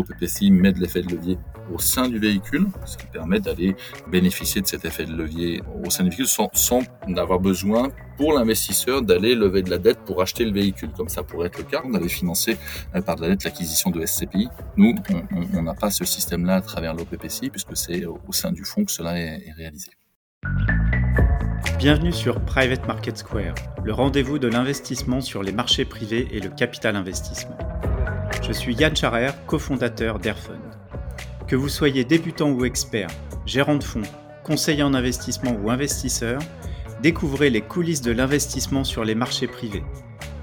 l'OPPCI met de l'effet de levier au sein du véhicule, ce qui permet d'aller bénéficier de cet effet de levier au sein du véhicule sans, avoir besoin pour l'investisseur d'aller lever de la dette pour acheter le véhicule, comme ça pourrait être le cas. On avait financé euh, par de la dette l'acquisition de SCPI. Nous, on n'a pas ce système-là à travers l'OPPCI puisque c'est au sein du fonds que cela est réalisé. Bienvenue sur Private Market Square, le rendez-vous de l'investissement sur les marchés privés et le capital investissement. Je suis Yann Charer, cofondateur d'Airfund. Que vous soyez débutant ou expert, gérant de fonds, conseiller en investissement ou investisseur, découvrez les coulisses de l'investissement sur les marchés privés,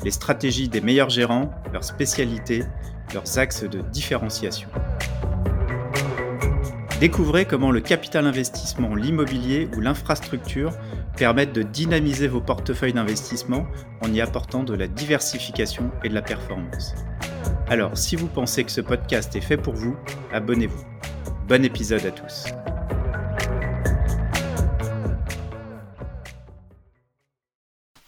les stratégies des meilleurs gérants, leurs spécialités, leurs axes de différenciation. Découvrez comment le capital investissement, l'immobilier ou l'infrastructure permettent de dynamiser vos portefeuilles d'investissement en y apportant de la diversification et de la performance. Alors, si vous pensez que ce podcast est fait pour vous, abonnez-vous. Bon épisode à tous.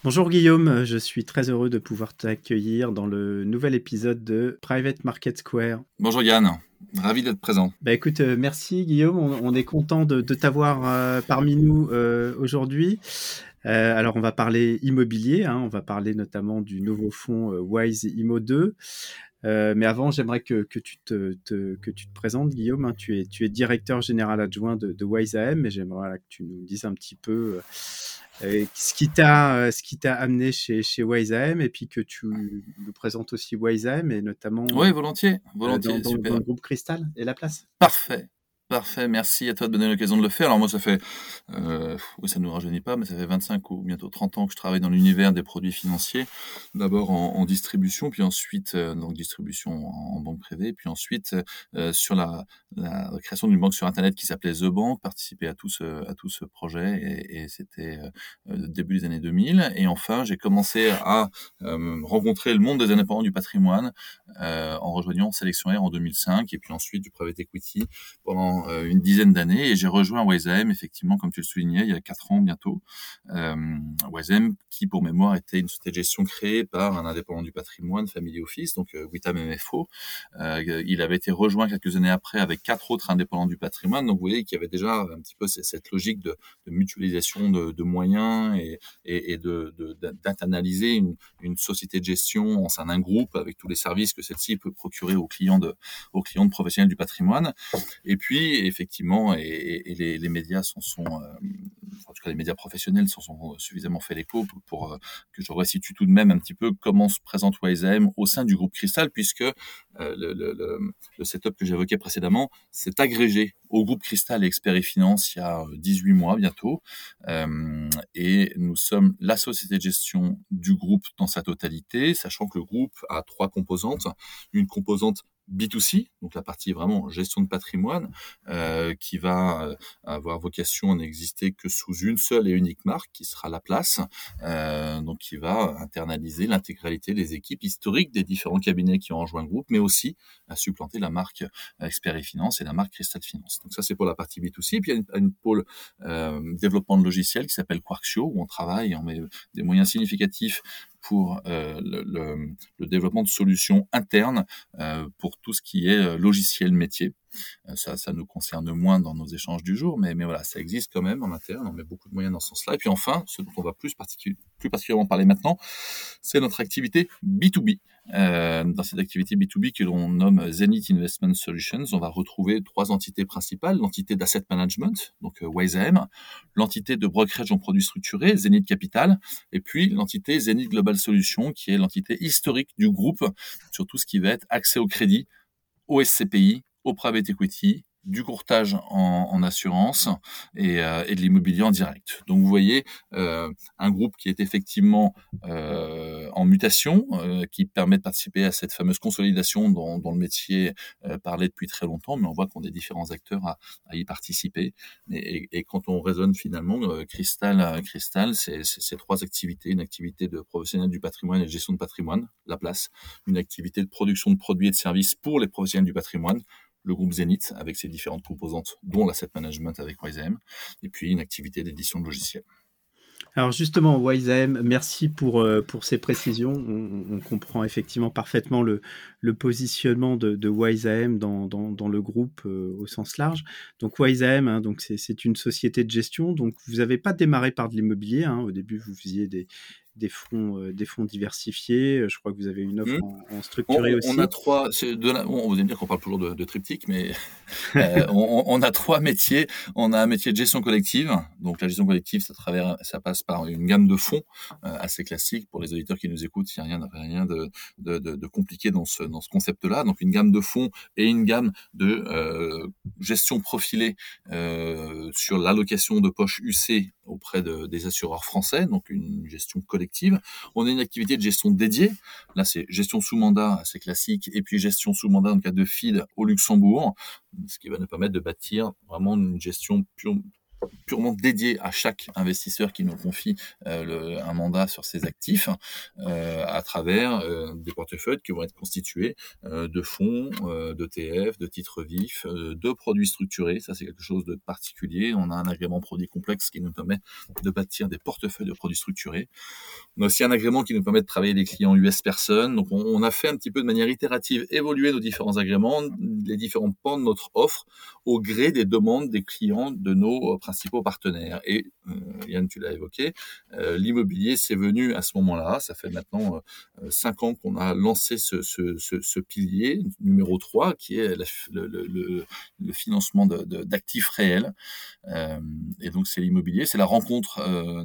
Bonjour Guillaume, je suis très heureux de pouvoir t'accueillir dans le nouvel épisode de Private Market Square. Bonjour Yann. Ravi d'être présent. Bah écoute, euh, merci Guillaume. On, est content de, t'avoir euh, parmi nous euh, aujourd'hui. alors on va parler immobilier, hein. on va parler notamment du nouveau fonds Wise Immo 2. Mais avant, j'aimerais que, tu te, que tu te présentes, Guillaume. Hein. Tu, es, tu es directeur général adjoint de, de Wise AM, mais j'aimerais que tu nous dises un petit peu ce qui t'a euh, ce qui t'a amené chez chez WiseAM et puis que tu nous présentes aussi WiseAM et notamment oui volontiers volontiers dans, dans, le groupe Cristal et la place parfait Parfait, merci à toi de me donner l'occasion de le faire. Alors moi, ça fait, euh, oui, ça ne nous rajeunit pas, mais ça fait 25 ou bientôt 30 ans que je travaille dans l'univers des produits financiers. D'abord en, distribution, puis ensuite euh, donc distribution en, banque privée, puis ensuite euh, sur la, création d'une banque sur Internet qui s'appelait The Bank, participer à tout ce, à tout ce projet, et, et c'était euh, début des années 2000. Et enfin, j'ai commencé à rencontrer le monde des indépendants du patrimoine en rejoignant Sélection Air en 2005, et puis ensuite du private equity pendant euh, une dizaine d'années et j'ai rejoint Wesem effectivement comme tu le soulignais il y a quatre ans bientôt. Euh, qui pour mémoire était une société de gestion créée par un indépendant du patrimoine, Family Office, donc euh, Witam MFO. Euh, il avait été rejoint quelques années après avec quatre autres indépendants du patrimoine. Donc vous voyez qu'il y avait déjà un petit peu cette logique de, mutualisation de, moyens et, et, de une, une, société de gestion en sein d'un groupe avec tous les services que celle-ci peut procurer aux clients de aux clients de professionnels du patrimoine. Et puis effectivement, et, les, médias sont, euh, en tout cas les médias professionnels sont, sont suffisamment fait l'écho pour, euh, que je resitue tout de même un petit peu comment se présente YSM au sein du groupe Cristal, puisque euh, le, setup que j'évoquais précédemment s'est agrégé au groupe Cristal et Expert et Finance il y a 18 mois bientôt, et nous sommes la société de gestion du groupe dans sa totalité, sachant que le groupe a trois composantes, une composante B2C, donc la partie vraiment gestion de patrimoine, euh, qui va euh, avoir vocation à n'exister que sous une seule et unique marque, qui sera la place, euh, donc qui va internaliser l'intégralité des équipes historiques des différents cabinets qui ont rejoint le groupe, mais aussi à supplanter la marque Expert et Finance et la marque Crystal Finance. Donc ça c'est pour la partie B2C. Puis il y a une, pôle euh, développement de logiciels qui s'appelle Quarkio, où on travaille, on met des moyens significatifs pour euh, le, le, développement de solutions internes euh, pour tout ce qui est euh, logiciel métier. Euh, ça, ça nous concerne moins dans nos échanges du jour, mais, mais voilà, ça existe quand même en interne, on met beaucoup de moyens dans ce sens-là. Et puis enfin, ce dont on va plus, plus particulièrement parler maintenant, c'est notre activité B2B. Euh, dans cette activité B2B que l'on nomme Zenith Investment Solutions, on va retrouver trois entités principales, l'entité d'asset management, donc euh, l'entité de brokerage en produits structurés, Zenith Capital, et puis l'entité Zenith Global Solutions, qui est l'entité historique du groupe sur tout ce qui va être accès au crédit, au SCPI, au private equity, du courtage en, en assurance et, euh, et de l'immobilier en direct. Donc vous voyez euh, un groupe qui est effectivement euh, en mutation, euh, qui permet de participer à cette fameuse consolidation dont, dont le métier euh, parlait depuis très longtemps, mais on voit qu'on a différents acteurs à, à y participer. Et, et, quand on raisonne finalement, Cristal, Cristal, c'est ces trois activités, une activité de professionnel du patrimoine et de gestion de patrimoine, la place, une activité de production de produits et de services pour les professionnels du patrimoine, le groupe Zenith avec ses différentes composantes, dont l'asset management avec YSM, et puis une activité d'édition de logiciels. Alors justement, WiseAM, merci pour, euh, pour ces précisions. On, comprend effectivement parfaitement le, positionnement de, de WiseAM dans, dans, le groupe euh, au sens large. Donc WiseAM, hein, c'est une société de gestion. Donc vous n'avez pas démarré par de l'immobilier. Hein. Au début, vous faisiez des, des fonds, euh, des fonds diversifiés. Je crois que vous avez une offre mmh. en, structuré aussi. On a trois. De on, vous allez me dire qu'on parle toujours de, de triptyque, mais euh, on, on, a trois métiers. On a un métier de gestion collective. Donc la gestion collective, ça, travers, ça passe par une gamme de fonds euh, assez classique pour les auditeurs qui nous écoutent. Il n'y a rien, rien de, de, de, compliqué dans ce, dans ce concept-là. Donc une gamme de fonds et une gamme de euh, gestion profilée euh, sur l'allocation de poche UC auprès de, des assureurs français. Donc une gestion collective on a une activité de gestion dédiée. Là, c'est gestion sous mandat, assez classique, et puis gestion sous mandat en cas de FID au Luxembourg, ce qui va nous permettre de bâtir vraiment une gestion pure, purement dédié à chaque investisseur qui nous confie euh, un mandat sur ses actifs euh, à travers euh, des portefeuilles qui vont être constitués de fonds, d'ETF, de titres vifs, de produits structurés. Ça, c'est quelque chose de particulier. On a un agrément produit complexe qui nous permet de bâtir des portefeuilles de produits structurés. On a aussi un agrément qui nous permet de travailler les clients US personnes. Donc, on, on a fait un petit peu de manière itérative évoluer nos différents agréments, les différents pans de notre offre au gré des demandes des clients de nos principaux partenaires. Et euh, Yann, tu l'as évoqué, euh, l'immobilier, c'est venu à ce moment-là. Ça fait maintenant euh, cinq ans qu'on a lancé ce, ce, ce, ce, pilier numéro 3, qui est le, le, le, financement d'actifs réels. et donc, c'est l'immobilier. C'est la rencontre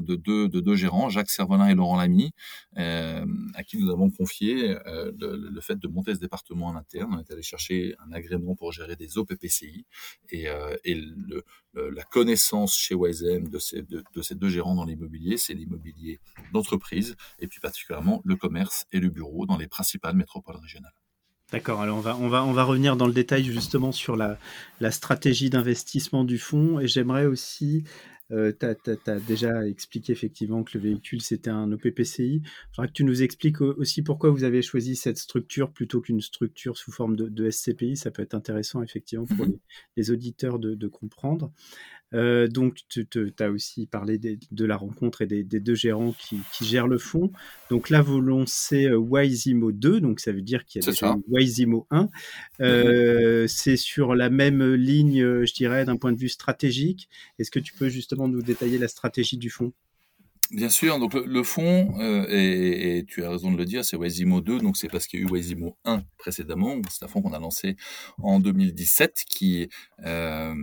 de, deux, de deux gérants, Jacques Servolin et Laurent Lamy, à qui nous avons confié le, fait de monter ce département en interne. On est allé chercher un agrément pour gérer des OPPCI et, et le, la connaissance chez YSM de ces, de, ces deux gérants dans l'immobilier, c'est l'immobilier d'entreprise et puis particulièrement le commerce et le bureau dans les principales métropoles régionales. D'accord, alors on va, on, va, on va revenir dans le détail justement sur la, la stratégie d'investissement du fonds et j'aimerais aussi euh, tu as, déjà expliqué effectivement que le véhicule c'était un OPPCI. Il faudra que tu nous expliques aussi pourquoi vous avez choisi cette structure plutôt qu'une structure sous forme de, SCPI. Ça peut être intéressant effectivement pour mmh les, auditeurs de, comprendre. Euh, donc, tu as aussi parlé de la rencontre et des, deux gérants qui, gèrent le fonds. Donc là, vous lancez euh, Wisimo 2, donc ça veut dire qu'il y a déjà Wisimo 1. Euh, c'est sur la même ligne, je dirais, d'un point de vue stratégique. Est-ce que tu peux justement nous détailler la stratégie du fonds Bien sûr, donc le, fond, euh, et, tu as raison de le dire, c'est Wazimo 2, donc c'est parce qu'il y a eu Wazimo 1 précédemment, c'est un fonds qu'on a lancé en 2017, qui, euh,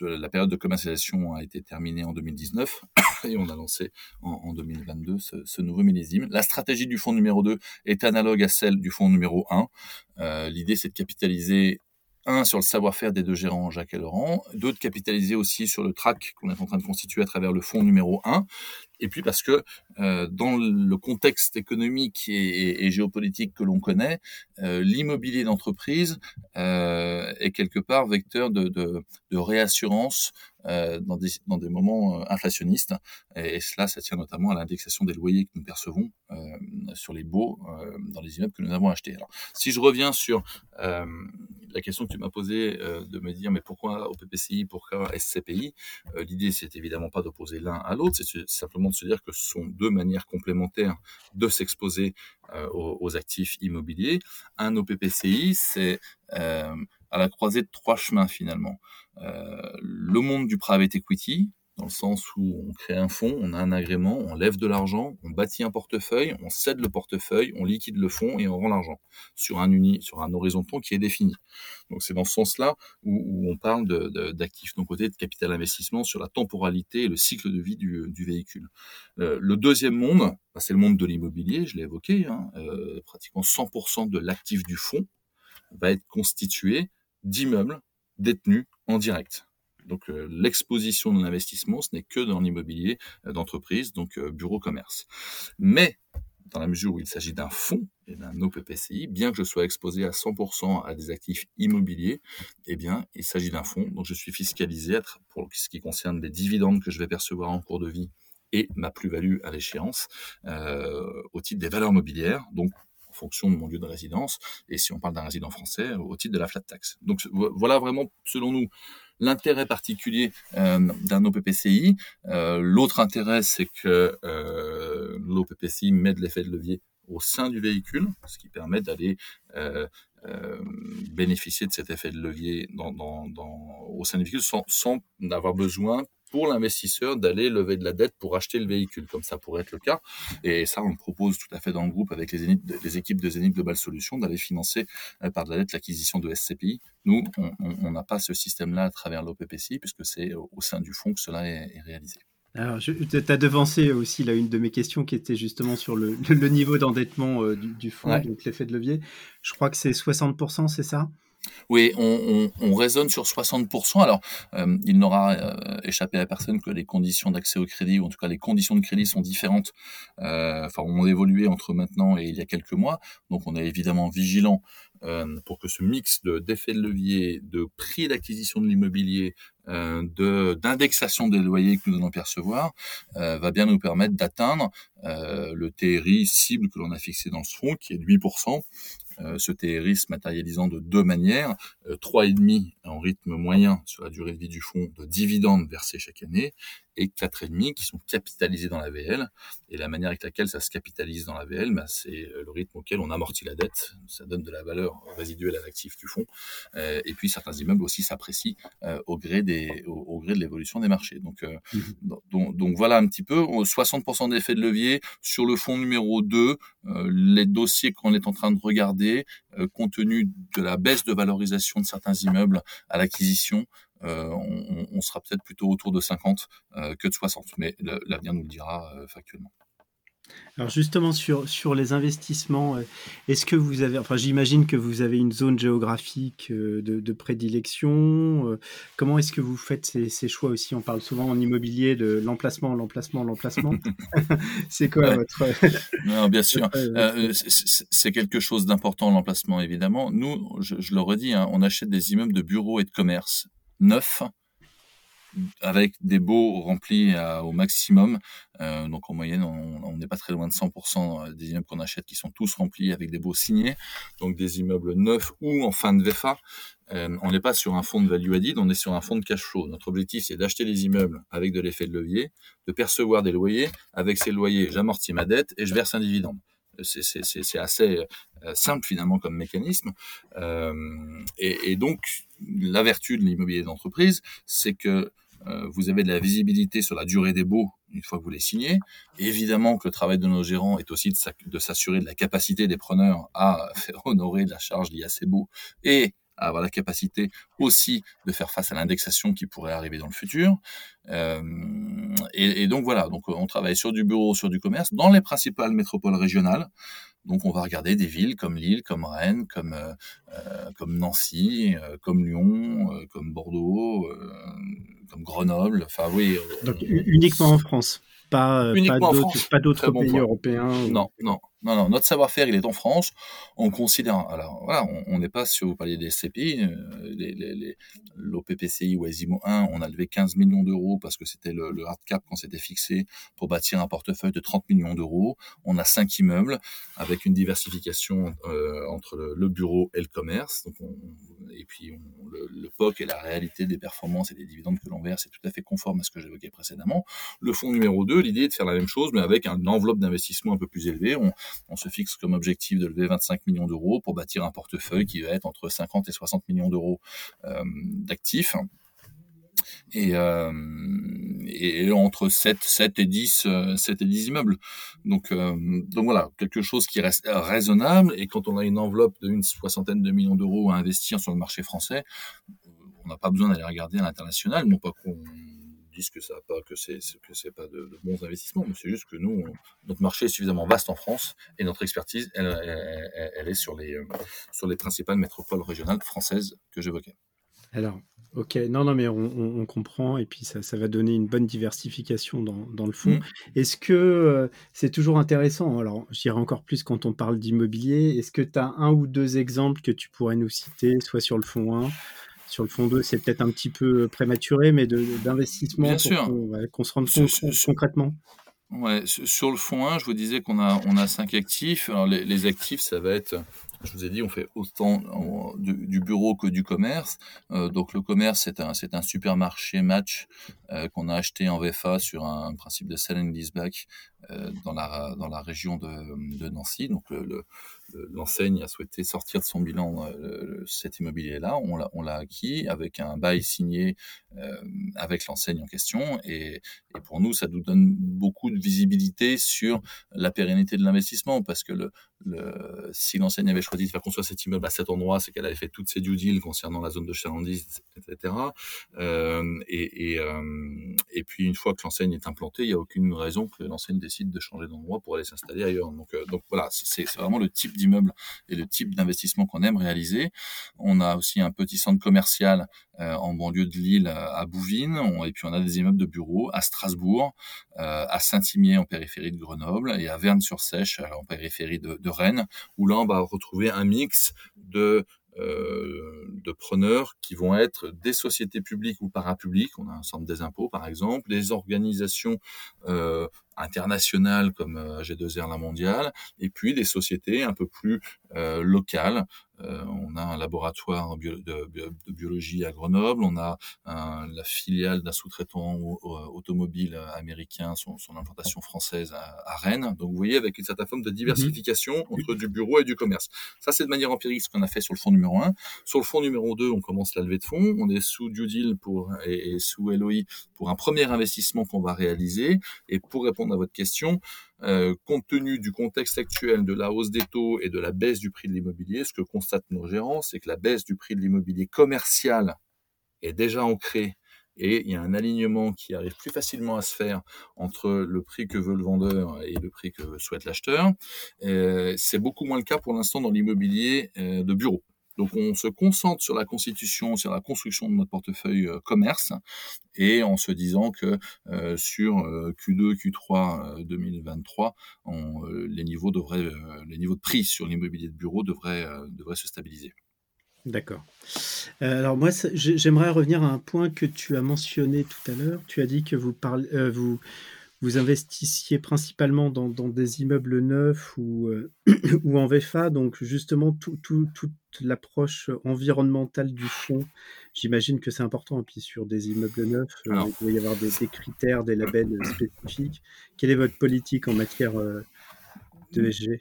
la période de commercialisation a été terminée en 2019, et on a lancé en, 2022 ce, ce, nouveau millésime. La stratégie du fonds numéro 2 est analogue à celle du fonds numéro 1. Euh, L'idée, c'est de capitaliser un sur le savoir-faire des deux gérants Jacques et Laurent, deux de capitaliser aussi sur le track qu'on est en train de constituer à travers le fonds numéro un, et puis parce que euh, dans le contexte économique et, géopolitique que l'on connaît, euh, l'immobilier d'entreprise euh, est quelque part vecteur de, de, de réassurance euh, dans, des, dans des moments euh, inflationnistes. Et, cela, ça tient notamment à l'indexation des loyers que nous percevons euh, sur les baux dans les immeubles que nous avons achetés. Alors, si je reviens sur la question que tu m'as posée de me dire mais pourquoi au PPCI, pourquoi SCPI L'idée, c'est évidemment pas d'opposer l'un à l'autre, c'est simplement de se dire que ce sont deux manières complémentaires de s'exposer aux, aux, actifs immobiliers. Un OPPCI, c'est à la croisée de trois chemins finalement. Euh, le monde du private equity, dans le sens où on crée un fonds, on a un agrément, on lève de l'argent, on bâtit un portefeuille, on cède le portefeuille, on liquide le fonds et on rend l'argent sur un uni, sur un horizon de temps qui est défini. Donc c'est dans ce sens-là où, on parle d'actifs non côté, de capital investissement sur la temporalité et le cycle de vie du, véhicule. Euh, le deuxième monde, bah, c'est le monde de l'immobilier, je l'ai évoqué, hein, euh, pratiquement 100% de l'actif du fonds va être constitué d'immeubles détenus en direct. Donc euh, l'exposition de l'investissement, ce n'est que dans l'immobilier euh, d'entreprise, donc euh, bureau commerce. Mais dans la mesure où il s'agit d'un fonds et d'un OPPCI, bien que je sois exposé à 100% à des actifs immobiliers, eh bien, il s'agit d'un fonds, donc je suis fiscalisé pour ce qui concerne les dividendes que je vais percevoir en cours de vie et ma plus-value à l'échéance au titre des valeurs mobilières. Donc fonction de mon lieu de résidence, et si on parle d'un résident français, au titre de la flat tax. Donc voilà vraiment, selon nous, l'intérêt particulier euh, d'un OPPCI. Euh, L'autre intérêt, c'est que euh, l'OPPCI met de l'effet de levier au sein du véhicule, ce qui permet d'aller euh, euh, bénéficier de cet effet de levier dans, au sein du véhicule sans, sans avoir besoin pour l'investisseur d'aller lever de la dette pour acheter le véhicule, comme ça pourrait être le cas. Et ça, on propose tout à fait dans le groupe avec les, les équipes de Zenith Global Solutions d'aller financer euh, par de la dette l'acquisition de SCPI. Nous, on n'a pas ce système-là à travers l'OPPCI, puisque c'est au sein du fonds que cela est, est réalisé. Alors, tu as devancé aussi là une de mes questions qui était justement sur le, le niveau d'endettement euh, du, du, fonds, donc l'effet de levier. Je crois que c'est 60%, c'est ça? Oui, on, on, on, raisonne sur 60%. Alors, euh, il n'aura euh, échappé à personne que les conditions d'accès au crédit, ou en tout cas les conditions de crédit sont différentes, euh, enfin, ont évolué entre maintenant et il y a quelques mois. Donc, on est évidemment vigilant euh, pour que ce mix d'effets de, de levier, de prix d'acquisition de l'immobilier, d'indexation des loyers que nous allons percevoir, va bien nous permettre d'atteindre le TRI cible que l'on a fixé dans ce fonds, qui est de 8%, euh, ce TRI se matérialisant de deux manières, euh, trois et demi en rythme moyen sur la durée de vie du fonds de dividendes versés chaque année, et quatre et demi qui sont capitalisés dans la VL. Et la manière avec laquelle ça se capitalise dans la VL, bah, c'est euh, le rythme auquel on amortit la dette. Ça donne de la valeur résiduelle à l'actif du fonds. et puis certains immeubles aussi s'apprécient au gré des, au, gré de l'évolution des marchés. Donc, mmh donc, donc, voilà un petit peu 60% d'effet de levier sur le fonds numéro 2. les dossiers qu'on est en train de regarder euh, compte tenu de la baisse de valorisation de certains immeubles à l'acquisition, euh, on, sera peut-être plutôt autour de 50 euh, que de 60, mais l'avenir nous le dira factuellement. Alors justement sur, sur les investissements, euh, est-ce que vous avez, enfin j'imagine que vous avez une zone géographique euh, de, prédilection. Euh, comment est-ce que vous faites ces, choix aussi? On parle souvent en immobilier de l'emplacement, l'emplacement, l'emplacement. c'est quoi votre... non, Bien sûr, c'est quelque chose d'important l'emplacement évidemment. Nous, je, le redis, hein, on achète des immeubles de bureaux et de commerce neufs avec des baux remplis au maximum. Euh, donc en moyenne, on n'est pas très loin de 100% des immeubles qu'on achète qui sont tous remplis avec des baux signés. Donc des immeubles neufs ou en fin de VFA. Euh, on n'est pas sur un fonds de value added, on est sur un fonds de cash flow. Notre objectif, c'est d'acheter des immeubles avec de l'effet de levier, de percevoir des loyers. Avec ces loyers, j'amortis ma dette et je verse un dividende c'est assez euh, simple finalement comme mécanisme. Euh, et, donc la vertu de l'immobilier d'entreprise, c'est que euh, vous avez de la visibilité sur la durée des baux une fois que vous les signez. évidemment que le travail de nos gérants est aussi de s'assurer de la capacité des preneurs à faire honorer la charge liée à ces baux et à avoir la capacité aussi de faire face à l'indexation qui pourrait arriver dans le futur. Euh, et, et, donc voilà, donc on travaille sur du bureau, sur du commerce, dans les principales métropoles régionales. Donc on va regarder des villes comme Lille, comme Rennes, comme euh, euh comme Nancy, euh, comme Lyon, euh, comme Bordeaux, comme Grenoble. Enfin oui. Donc uniquement en France, pas pas d'autres pays européens. Non, non, non, non, notre savoir-faire, il est en France. On considère, alors voilà, on n'est pas sur, vous parliez des SCPI, euh, l'OPPCI ou ASIMO 1, on a levé 15 millions d'euros parce que c'était le, hard cap qu'on s'était fixé pour bâtir un portefeuille de 30 millions d'euros. On a cinq immeubles avec une diversification euh, entre le, bureau et le commerce. Et puis le, POC et la réalité des performances et des dividendes que l'on verse c'est tout à fait conforme à ce que j'évoquais précédemment. Le fonds numéro 2, l'idée est de faire la même chose, mais avec une enveloppe d'investissement un peu plus élevée. On se fixe comme objectif de lever 25 millions d'euros pour bâtir un portefeuille qui va être entre 50 et 60 millions d'euros euh, d'actifs. Et, euh, et, entre 7, 7 et 10 7 euh, et 10 immeubles. Donc donc voilà, quelque chose qui reste raisonnable et quand on a une enveloppe d'une soixantaine de millions d'euros à investir sur le marché français, on n'a pas besoin d'aller regarder à l'international, non pas disent que ça pas que c'est que c'est pas de, bons investissements, mais c'est juste que nous, notre marché est suffisamment vaste en France et notre expertise, elle, elle, est sur les sur les principales métropoles régionales françaises que j'évoquais. Alors, ok, non, non, mais on, on, comprend et puis ça, ça, va donner une bonne diversification dans, dans le fond. Mmh. Est-ce que euh, c'est toujours intéressant Alors, je dirais encore plus quand on parle d'immobilier. Est-ce que tu as un ou deux exemples que tu pourrais nous citer, soit sur le fond 1 sur le fond 2, c'est peut-être un petit peu prématuré, mais d'investissement pour qu'on se rende compte concrètement. Ouais, sur le fond 1, je vous disais qu'on a, on a cinq actifs. Alors les, les actifs, ça va être je vous ai dit, on fait autant du, bureau que du commerce. Euh, donc le commerce, c'est un, c'est un supermarché match euh, qu'on a acheté en VFA sur un, principe de sell and leaseback euh, dans, la, dans la région de, Nancy. Donc le, l'enseigne a souhaité sortir de son bilan euh, cet immobilier-là. On l'a, acquis avec un bail signé euh, avec l'enseigne en question. Et, et, pour nous, ça nous donne beaucoup de visibilité sur la pérennité de l'investissement parce que le, le, si l'enseigne avait choisi de faire construire cet immeuble à cet endroit, c'est qu'elle avait fait toutes ses due deals concernant la zone de chalandise, etc. Euh, et, et, euh, et, puis une fois que l'enseigne est implantée, il n'y a aucune raison que l'enseigne décide de changer d'endroit pour aller s'installer ailleurs. Donc, euh, donc voilà, c'est, vraiment le type d'immeuble et le type d'investissement qu'on aime réaliser. On a aussi un petit centre commercial euh, en banlieue de Lille à Bouvines, et puis on a des immeubles de bureaux à Strasbourg, euh, à Saint-Imier en périphérie de Grenoble et à Verne-sur-Sèche en périphérie de, de Rennes, où là on va retrouver un mix de euh, de preneurs qui vont être des sociétés publiques ou parapubliques, on a un centre des impôts par exemple, des organisations euh, internationales comme euh, G2R La Mondiale, et puis des sociétés un peu plus euh, locales euh, on a un laboratoire de, biologie à Grenoble, on a la filiale d'un sous-traitant automobile américain, son, implantation française à, Rennes. Donc vous voyez, avec une certaine forme de diversification mhm. entre du bureau et du commerce. Ça, c'est de manière empirique ce qu'on a fait sur le fonds numéro 1. Sur le fonds numéro 2, on commence la levée de fonds. On est sous due deal pour, et, et sous LOI pour un premier investissement qu'on va réaliser. Et pour répondre à votre question, euh, compte tenu du contexte actuel de la hausse des taux et de la baisse du prix de l'immobilier, ce que constatent nos gérants, c'est que la baisse du prix de l'immobilier commercial est déjà ancrée et il y a un alignement qui arrive plus facilement à se faire entre le prix que veut le vendeur et le prix que souhaite l'acheteur. Euh, c'est beaucoup moins le cas pour l'instant dans l'immobilier euh, de bureau. Donc on se concentre sur la constitution, sur la construction de notre portefeuille euh, commerce, et en se disant que euh, sur Q2, Q3 2023, on, euh, les niveaux devraient, les niveaux de prix sur l'immobilier de bureau devraient, devraient se stabiliser. D'accord. alors moi, j'aimerais revenir à un point que tu as mentionné tout à l'heure. Tu as dit que vous parlez, vous vous investissiez principalement dans, des immeubles neufs ou, euh, ou en VFA, donc justement toute l'approche environnementale du fonds, j'imagine que c'est important. Et puis sur des immeubles neufs, euh, il doit y avoir des, critères, des labels spécifiques. Quelle est votre politique en matière euh, de SG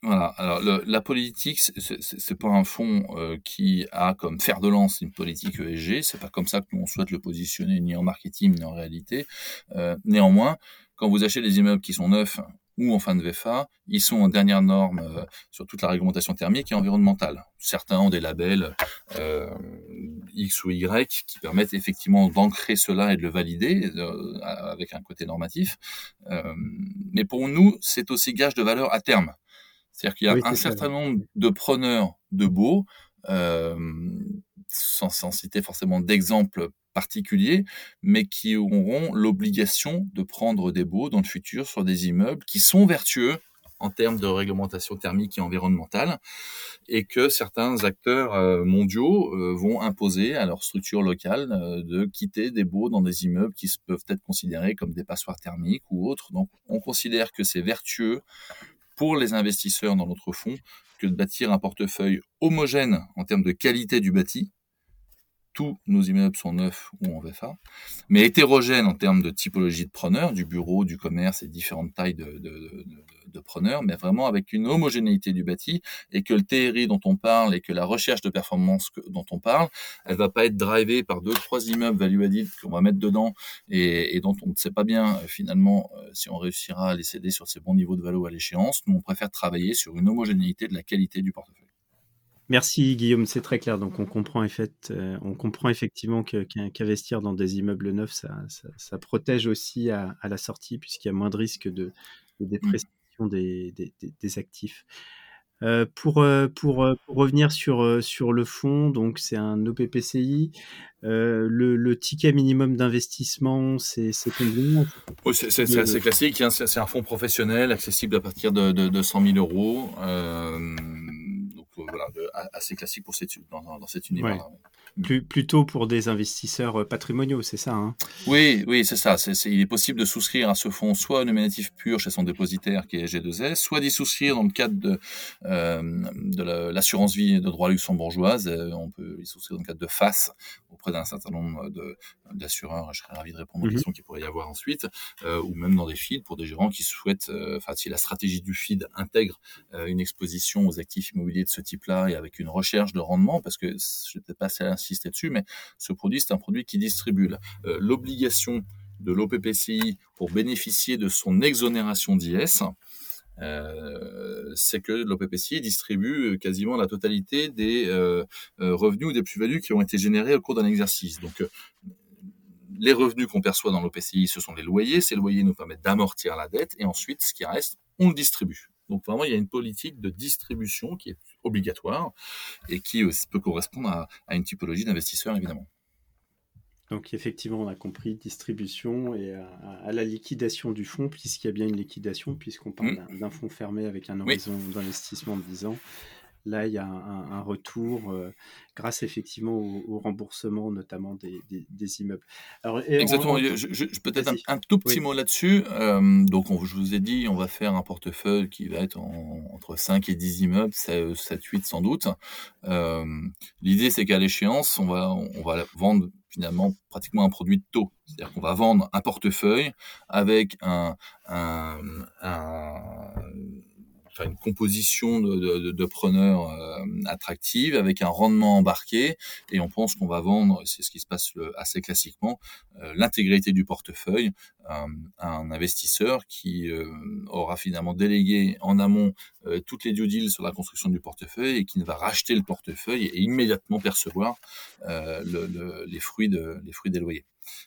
voilà. Alors la politique, c'est pas un fonds qui a comme fer de lance une politique ESG. C'est pas comme ça que nous on souhaite le positionner ni en marketing ni en réalité. néanmoins, quand vous achetez des immeubles qui sont neufs ou en fin de VFA, ils sont en dernière norme sur toute la réglementation thermique et environnementale. Certains ont des labels euh, X ou Y qui permettent effectivement d'ancrer cela et de le valider avec un côté normatif. Euh, mais pour nous, c'est aussi gage de valeur à terme. C'est-à-dire qu'il y a un certain nombre de preneurs de beaux, euh, sans, citer forcément d'exemples particuliers, mais qui auront l'obligation de prendre des baux dans le futur sur des immeubles qui sont vertueux en termes de réglementation thermique et environnementale, et que certains acteurs euh, mondiaux euh, vont imposer à leur structure locale euh, de quitter des baux dans des immeubles qui peuvent être considérés comme des passoires thermiques ou autres. Donc on considère que c'est vertueux pour les investisseurs dans notre fonds que de bâtir un portefeuille homogène en termes de qualité du bâti. Tous nos immeubles sont neufs ou en VFA, mais hétérogène en termes de typologie de preneurs, du bureau, du commerce et différentes tailles de, preneurs, mais vraiment avec une homogénéité du bâti et que le TRI dont on parle et que la recherche de performance dont on parle, elle va pas être drivée par deux, trois immeubles value qu'on va mettre dedans et, dont on ne sait pas bien euh, finalement euh, si on réussira à les céder sur ces bons niveaux de valeur à l'échéance. Nous, on préfère travailler sur une homogénéité de la qualité du portefeuille. Merci Guillaume, c'est très clair. Donc on comprend, euh, on comprend effectivement qu'investir dans des immeubles neufs, ça, protège aussi à, la sortie puisqu'il y a moins de risques de, de mmh. dépression des, des, actifs. Euh, pour, euh, pour, euh, pour, revenir sur, sur le fonds, donc c'est un OPPCI. le, le, ticket minimum d'investissement, c'est combien? C'est assez classique. Hein, c'est un fonds professionnel accessible à partir de, de, 100 000 euros. Voilà, assez classique pour cette, dans, dans cet univers. plutôt pour des investisseurs patrimoniaux, c'est ça hein? Oui, oui, c'est ça. il est possible de souscrire à ce fonds soit nominatif pur chez son dépositaire qui est G2S, soit d'y souscrire dans le cadre de, de l'assurance vie de droit luxembourgeoise. On peut y souscrire dans le cadre de FAS auprès d'un certain nombre d'assureurs. Je serais ravi de répondre aux mmh questions qu'il pourrait y avoir ensuite, ou même dans des feeds pour des gérants qui souhaitent, enfin, si la stratégie du feed intègre une exposition aux actifs immobiliers de ce type-là et avec une recherche de rendement, parce que je peut-être pas assez insister dessus, mais ce produit, c'est un produit qui distribue euh, l'obligation de l'OPPCI pour bénéficier de son exonération d'IS. Euh, c'est que l'OPPCI distribue quasiment la totalité des euh, revenus ou des plus-values qui ont été générés au cours d'un exercice. Donc, les revenus qu'on perçoit dans l'OPCI, ce sont les loyers. Ces loyers nous permettent d'amortir la dette et ensuite, ce qui reste, on le distribue. Donc vraiment, il y a une politique de distribution qui est obligatoire et qui peut correspondre à, une typologie d'investisseurs, évidemment. Donc effectivement, on a compris distribution et à, la liquidation du fonds, puisqu'il y a bien une liquidation, puisqu'on parle mmh. d'un fonds fermé avec un horizon d'investissement de 10 ans. Là, il y a un, retour euh, grâce effectivement au, remboursement notamment des, immeubles. Exactement. Peut-être un, tout petit mot là-dessus. Euh, donc, je vous ai dit, on va faire un portefeuille qui va être entre 5 et 10 immeubles, 7, 8 sans doute. Euh, l'idée, c'est qu'à l'échéance, on va, on va vendre finalement pratiquement un produit de taux. C'est-à-dire qu'on va vendre un portefeuille avec un, un, un une composition de, preneurs euh, attractive avec un rendement embarqué et on pense qu'on va vendre, c'est ce qui se passe assez classiquement, euh, l'intégrité du portefeuille à un investisseur qui euh, aura finalement délégué en amont toutes les due deals sur la construction du portefeuille et qui ne va racheter le portefeuille et immédiatement percevoir les fruits des loyers.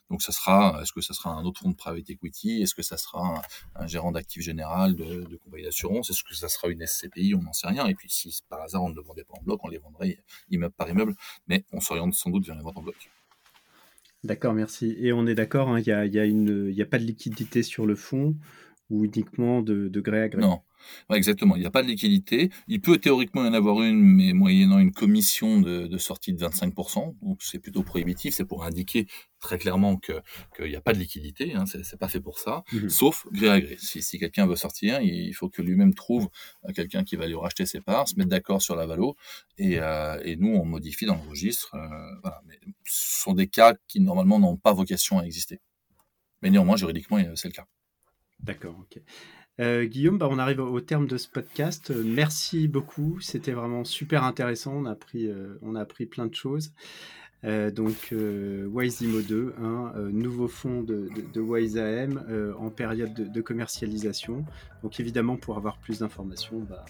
Donc ça sera, est-ce que ça sera un autre fonds de private equity? Est-ce que ça sera un, gérant d'actifs général de, de compagnie d'assurance? Est-ce que ça sera une SCPI On n'en sait rien. Et puis si par hasard on ne le vendait pas en bloc, on les vendrait immeuble par immeuble, mais on s'oriente sans doute vers les ventes en bloc. D'accord, merci. Et on est d'accord, hein, il n'y a, y a, a, pas de liquidité sur le fonds ou uniquement de, de gré à gré? Non, exactement. Il n'y a pas de liquidité. Il peut théoriquement y en avoir une, mais moyennant une commission de, sortie de 25%. Donc c'est plutôt prohibitif. C'est pour indiquer très clairement que qu'il n'y a pas de liquidité. Hein, c'est pas fait pour ça. Mmh sauf gré à gré. Si, si quelqu'un veut sortir, il faut que lui-même trouve euh, quelqu'un qui va lui racheter ses parts, se mettre d'accord sur la valo, et, euh, et, nous on modifie dans le registre. Euh, voilà. Mais ce sont des cas qui normalement n'ont pas vocation à exister. Mais néanmoins juridiquement c'est le cas. D'accord. Ok. Euh, Guillaume, bah, on arrive au terme de ce podcast. Euh, merci beaucoup. C'était vraiment super intéressant. On a appris, euh, plein de choses. donc, WiseImo 2, un nouveau fonds de, Wise AM en période de, commercialisation. Donc, évidemment, pour avoir plus d'informations, bah,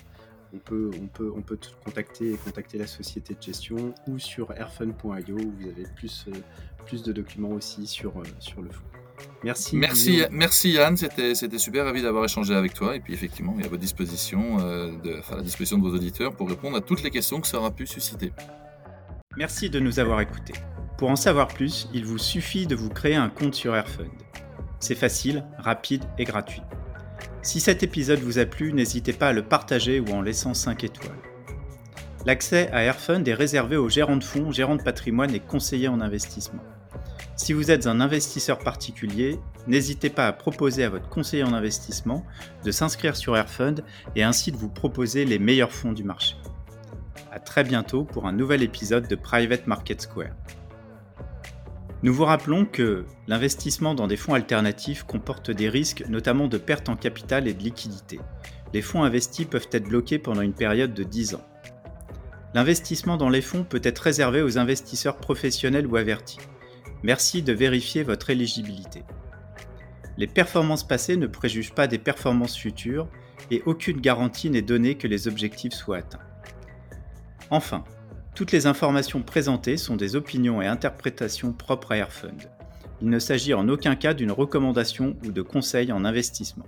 on peut, on contacter et contacter la société de gestion ou sur airfun.io où vous avez plus, plus de documents aussi sur, sur le fonds. Merci. Merci, merci Yann, c'était, c'était super, ravi d'avoir échangé avec toi. Et puis effectivement, il est à votre disposition, euh, de, à la disposition de vos auditeurs pour répondre à toutes les questions que ça aura pu susciter. Merci de nous avoir écoutés. Pour en savoir plus, il vous suffit de vous créer un compte sur Airfund. C'est facile, rapide et gratuit. Si cet épisode vous a plu, n'hésitez pas à le partager ou en laissant 5 étoiles. L'accès à Airfund est réservé aux gérants de fonds, gérants de patrimoine et conseillers en investissement. Si vous êtes un investisseur particulier, n'hésitez pas à proposer à votre conseiller en investissement de s'inscrire sur Airfund et ainsi de vous proposer les meilleurs fonds du marché. A très bientôt pour un nouvel épisode de Private Market Square. Nous vous rappelons que l'investissement dans des fonds alternatifs comporte des risques, notamment de perte en capital et de liquidité. Les fonds investis peuvent être bloqués pendant une période de 10 ans. L'investissement dans les fonds peut être réservé aux investisseurs professionnels ou avertis. Merci de vérifier votre éligibilité. Les performances passées ne préjugent pas des performances futures et aucune garantie n'est donnée que les objectifs soient atteints. Enfin, toutes les informations présentées sont des opinions et interprétations propres à Airfund. Il ne s'agit en aucun cas d'une recommandation ou de conseil en investissement.